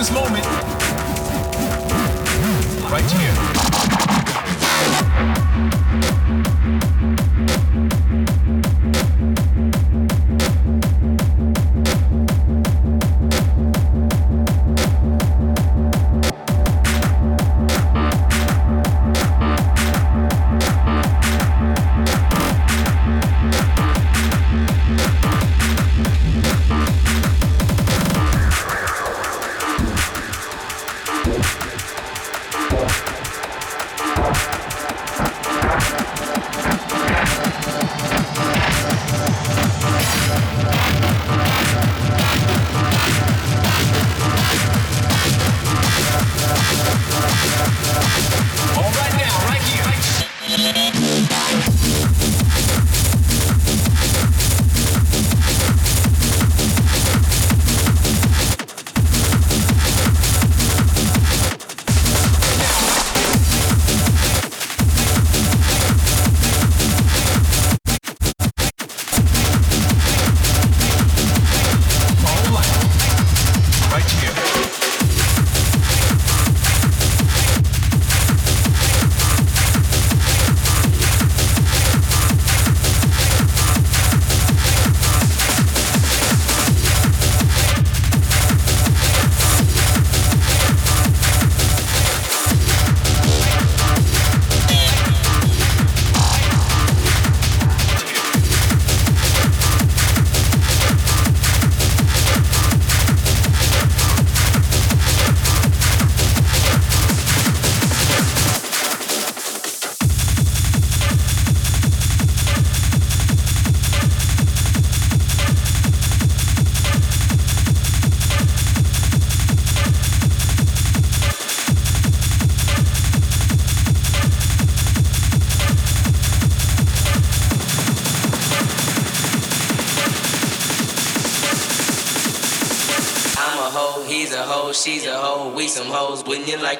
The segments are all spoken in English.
this moment.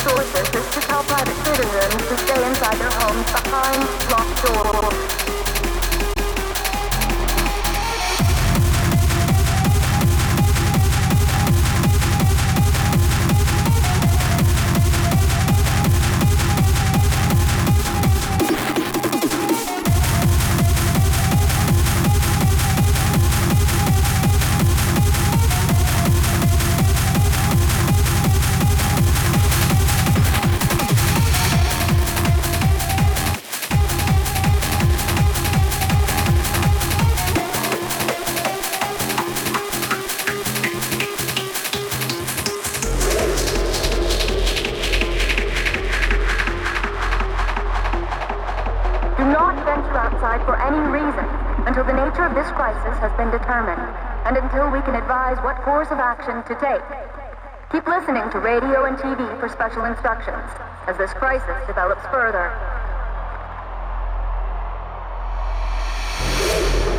sources. To take. Keep listening to radio and TV for special instructions. as this crisis develops further.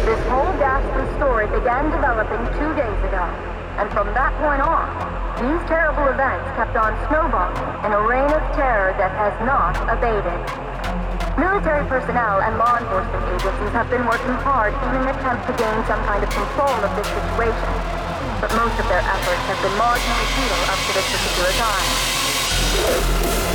This whole ghastly story began developing two days ago, and from that point on, these terrible events kept on snowballing in a reign of terror that has not abated. Military personnel and law enforcement agencies have been working hard in an attempt to gain some kind of control of this situation, but most of their efforts have been marginally futile up to this particular time.